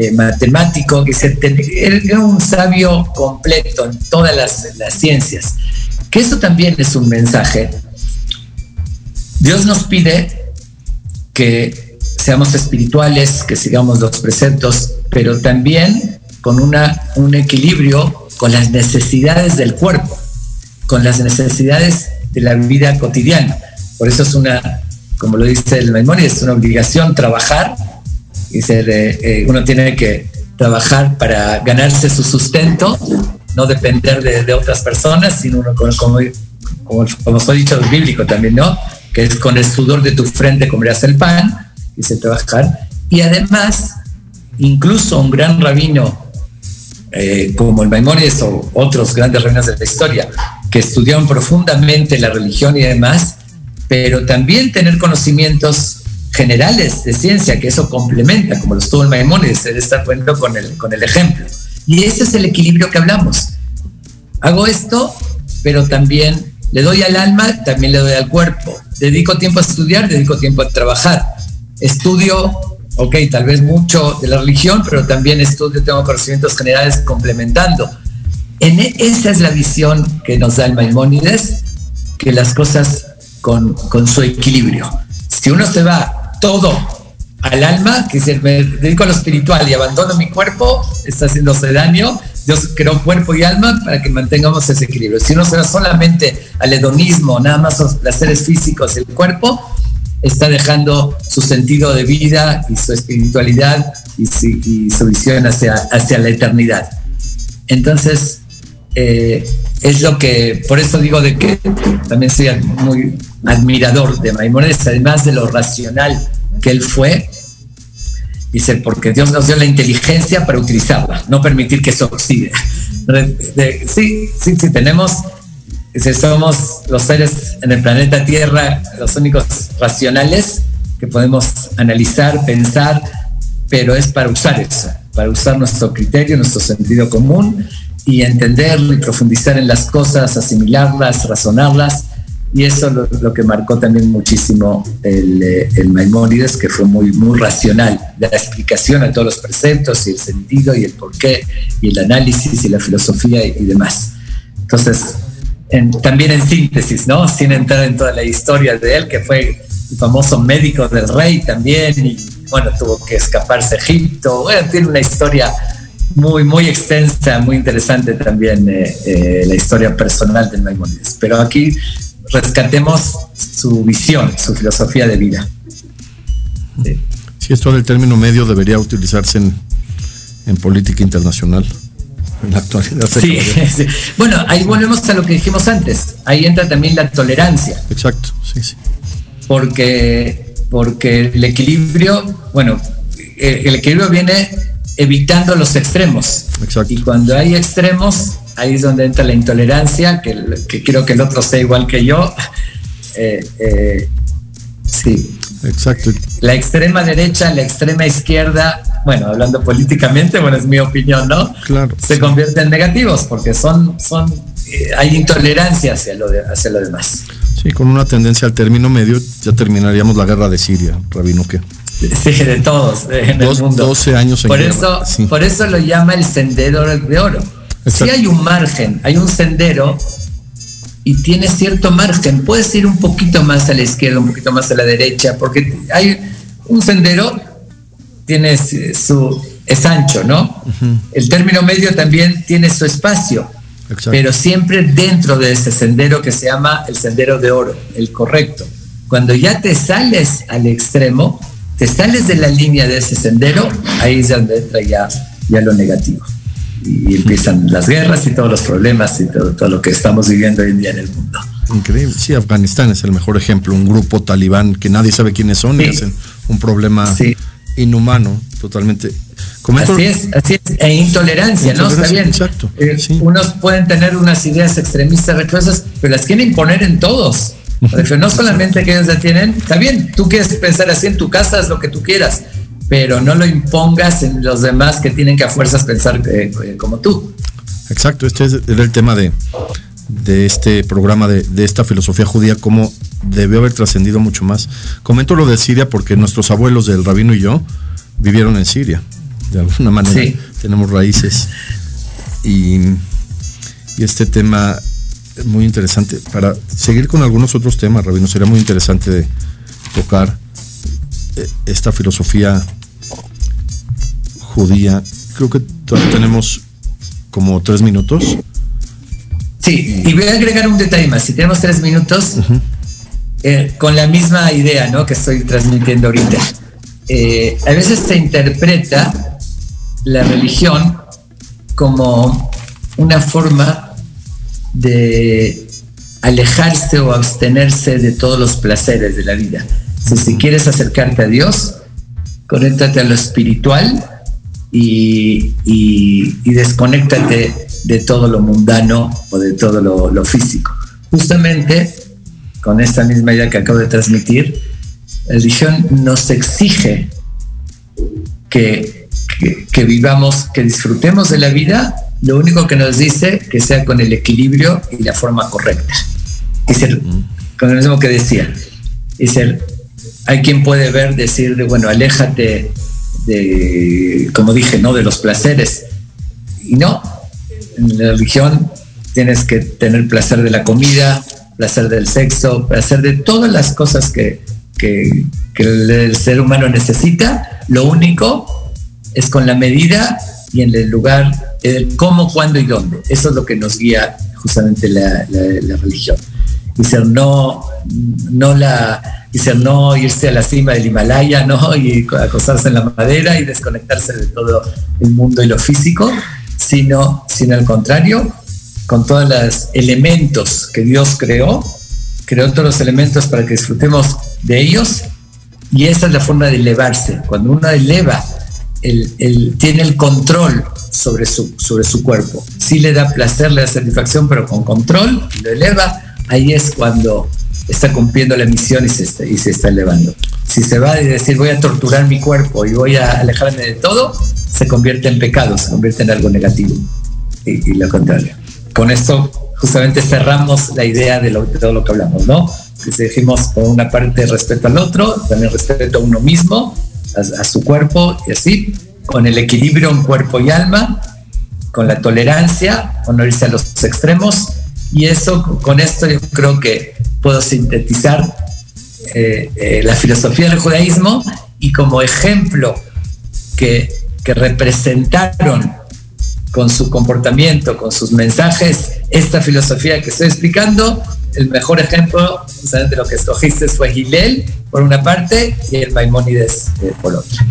eh, matemático, que se, era un sabio completo en todas las, ciencias. Que eso también es un mensaje Dios nos pide que seamos espirituales, que sigamos los preceptos, pero también con una, un equilibrio con las necesidades del cuerpo, con las necesidades de la vida cotidiana. Por eso es una, como lo dice el Maimónides, es una obligación trabajar. Y eh, eh, uno tiene que trabajar para ganarse su sustento, no depender de, otras personas, sino uno, como, como, como, como dicho el bíblico también, ¿no? que es con el sudor de tu frente comerás el pan, dice trabajar. Y además, incluso un gran rabino eh, como el Maimónides o otros grandes rabinos de la historia, que estudiaron profundamente la religión y demás, pero también tener conocimientos generales de ciencia, que eso complementa, como lo estuvo el Maimónides, él está cuento con el, con el ejemplo. Y ese es el equilibrio que hablamos. Hago esto, pero también le doy al alma, también le doy al cuerpo. Dedico tiempo a estudiar, dedico tiempo a trabajar. Estudio, ok, tal vez mucho de la religión, pero también estudio, tengo conocimientos generales complementando. En e, esa es la visión que nos da el Maimónides, que las cosas con, con su equilibrio. Si uno se va todo al alma, que se me dedico a lo espiritual y abandono mi cuerpo, está haciéndose daño, Dios creó cuerpo y alma para que mantengamos ese equilibrio. Si uno se va solamente al hedonismo, nada más los placeres físicos del cuerpo, está dejando su sentido de vida y su espiritualidad y su, visión hacia, hacia la eternidad. Entonces, eh, es lo que, por eso digo de que también soy muy admirador de Maimonides, además de lo racional que él fue, Dice, porque Dios nos dio la inteligencia para utilizarla, no permitir que eso oxide. Sí, sí, sí, tenemos, si somos los seres en el planeta Tierra, los únicos racionales que podemos analizar, pensar, pero es para usar eso, para usar nuestro criterio, nuestro sentido común y entender y profundizar en las cosas, asimilarlas, razonarlas y eso lo, lo que marcó también muchísimo el, eh, el, Maimónides, que fue muy, muy racional, la explicación a todos los preceptos y el sentido y el porqué y el análisis y la filosofía y, demás. Entonces, también en síntesis, ¿no? Sin entrar en toda la historia de él, que fue el famoso médico del rey también, y bueno, tuvo que escaparse a Egipto. Bueno, tiene una historia muy, muy extensa, muy interesante también eh, eh, la historia personal del Maimónides. Pero aquí rescatemos su visión, su filosofía de vida. Sí. esto del término medio debería utilizarse en, en política internacional en la actualidad. Sí, sí, Bueno, ahí volvemos a lo que dijimos antes. Ahí entra también la tolerancia. Exacto, sí, sí. Porque, porque el equilibrio, bueno, el equilibrio viene evitando los extremos. Exacto. Y cuando hay extremos, ahí es donde entra la intolerancia, que, que quiero que el otro sea igual que yo. Eh, eh, sí. Exacto. La extrema derecha, la extrema izquierda, bueno, hablando políticamente, bueno, es mi opinión, ¿no? Claro. Se convierten en negativos porque son, son, eh, hay intolerancia hacia lo, de, hacia lo demás. Sí, con una tendencia al término medio ya terminaríamos la guerra de Siria, Rabino, ¿qué? Sí, de todos en el mundo. 12 años en por eso, por eso lo llama el sendero de oro si hay un margen, hay un sendero y tiene cierto margen, puedes ir un poquito más a la izquierda, un poquito más a la derecha, porque hay un sendero, tiene su, es ancho, ¿no? El término medio también tiene su espacio, pero siempre dentro de ese sendero que se llama el sendero de oro, el correcto. Cuando ya te sales al extremo, te sales de la línea de ese sendero, ahí es donde entra ya, ya lo negativo y empiezan las guerras y todos los problemas y todo, lo que estamos viviendo hoy en día en el mundo. Increíble. Sí, Afganistán es el mejor ejemplo. Un grupo talibán que nadie sabe quiénes son y hacen un problema inhumano totalmente. así es, así es, e intolerancia, ¿no? Está bien. Exacto. Eh, unos pueden tener unas ideas extremistas religiosas, pero las quieren imponer en todos. No solamente que ellos la tienen, está bien, tú quieres pensar así en tu casa, haz lo que tú quieras, pero no lo impongas en los demás que tienen que a fuerzas pensar eh, eh, como tú. Exacto, este era el tema de, de este programa, de, de, esta filosofía judía, cómo debió haber trascendido mucho más. Comento lo de Siria porque nuestros abuelos del rabino y yo vivieron en Siria, de alguna manera. Tenemos raíces. Y, y este tema es muy interesante. Para seguir con algunos otros temas, rabino, sería muy interesante de tocar eh, esta filosofía judía. Creo que todavía tenemos como tres minutos. Sí, y voy a agregar un detalle más. Si tenemos tres minutos, eh, con la misma idea ¿no? que estoy transmitiendo ahorita. Eh, a veces se interpreta la religión como una forma de alejarse o abstenerse de todos los placeres de la vida. Si, si quieres acercarte a Dios, conéctate a lo espiritual y, y, desconéctate de todo lo mundano o de todo lo, lo físico. Justamente con esta misma idea que acabo de transmitir, la religión nos exige que, que, vivamos, que disfrutemos de la vida, lo único que nos dice que sea con el equilibrio y la forma correcta. Y ser, con lo mismo que decía, y ser, hay quien puede ver, decir, de, bueno, aléjate de, como dije, ¿no? De los placeres. Y no, en la religión tienes que tener placer de la comida, placer del sexo, placer de todas las cosas que, que, el, ser humano necesita. Lo único es con la medida y en el lugar, el cómo, cuándo y dónde. Eso es lo que nos guía justamente la, la, religión. Y ser no, no la, ser no irse a la cima del Himalaya, ¿no? Y acostarse en la madera y desconectarse de todo el mundo y lo físico, sino, sino al contrario, con todos los elementos que Dios creó, creó todos los elementos para que disfrutemos de ellos y esa es la forma de elevarse. Cuando uno eleva, el, tiene el control sobre su, sobre su cuerpo. Sí le da placer, le da satisfacción, pero con control, lo eleva, ahí es cuando está cumpliendo la misión y se está, y se está elevando. Si se va a decir voy a torturar mi cuerpo y voy a alejarme de todo, se convierte en pecado, se convierte en algo negativo y lo contrario con esto justamente cerramos la idea de, todo lo que hablamos, ¿no? Que dijimos por una parte respeto al otro, también respeto a uno mismo, a, su cuerpo y así, con el equilibrio en cuerpo y alma, con la tolerancia, con irse a los extremos. Y eso, con esto yo creo que puedo sintetizar eh, eh, la filosofía del judaísmo y como ejemplo que, que representaron con su comportamiento, con sus mensajes, esta filosofía que estoy explicando. El mejor ejemplo de lo que escogiste fue Gilel, por una parte, y el Maimónides eh, por otra.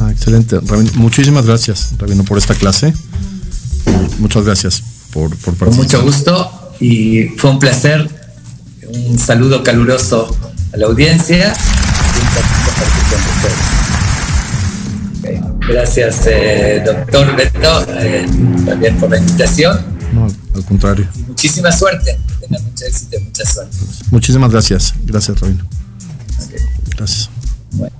Ah, excelente. muchísimas gracias, Rabino, por esta clase. Muchas gracias por, por participar. Con mucho gusto y fue un placer. Un saludo caluroso a la audiencia Gracias, eh, doctor Beto, eh, también por la invitación. No, al contrario. muchísima suerte. Tenga mucha éxito, mucha suerte. Muchísimas gracias. Gracias, Rabino. Gracias. Bueno.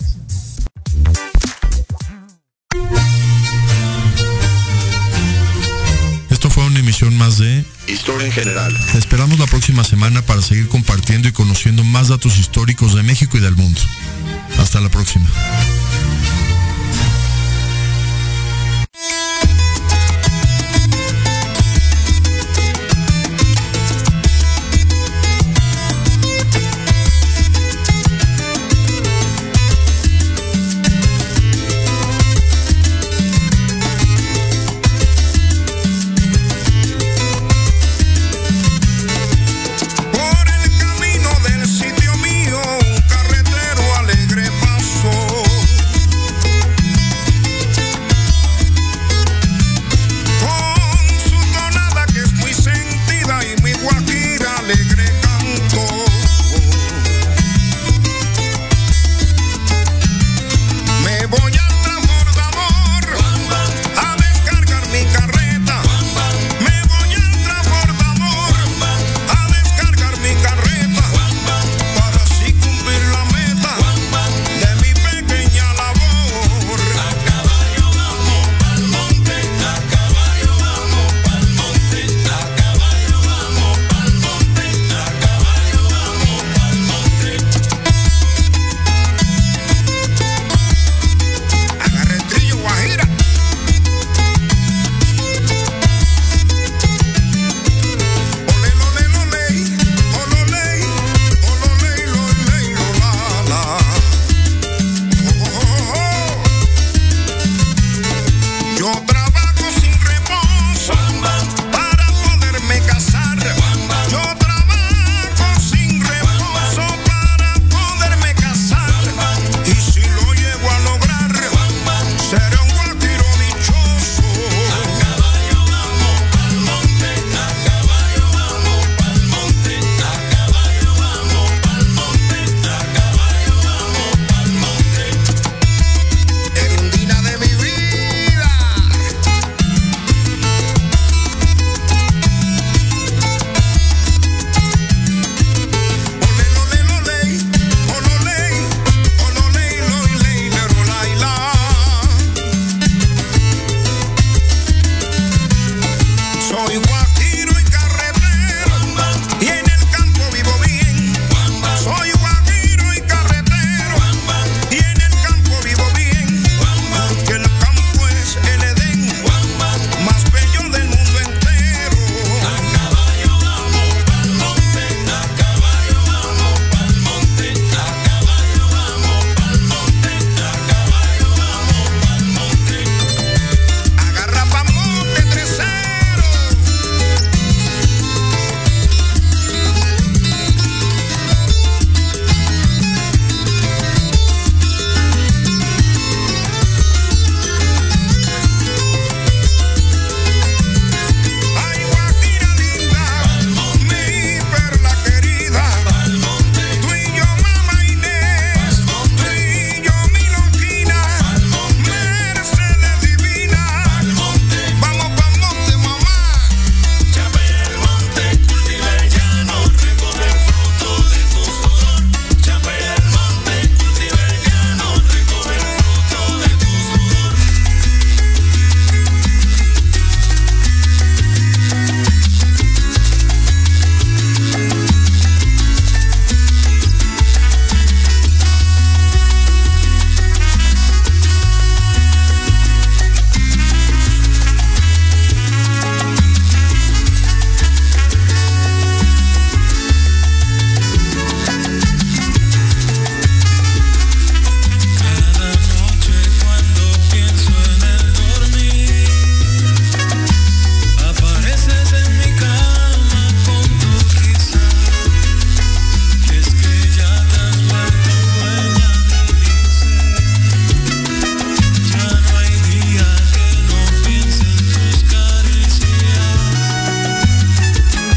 Esto fue una emisión más de Historia en General. Te esperamos la próxima semana para seguir compartiendo y conociendo más datos históricos de México y del mundo. Hasta la próxima.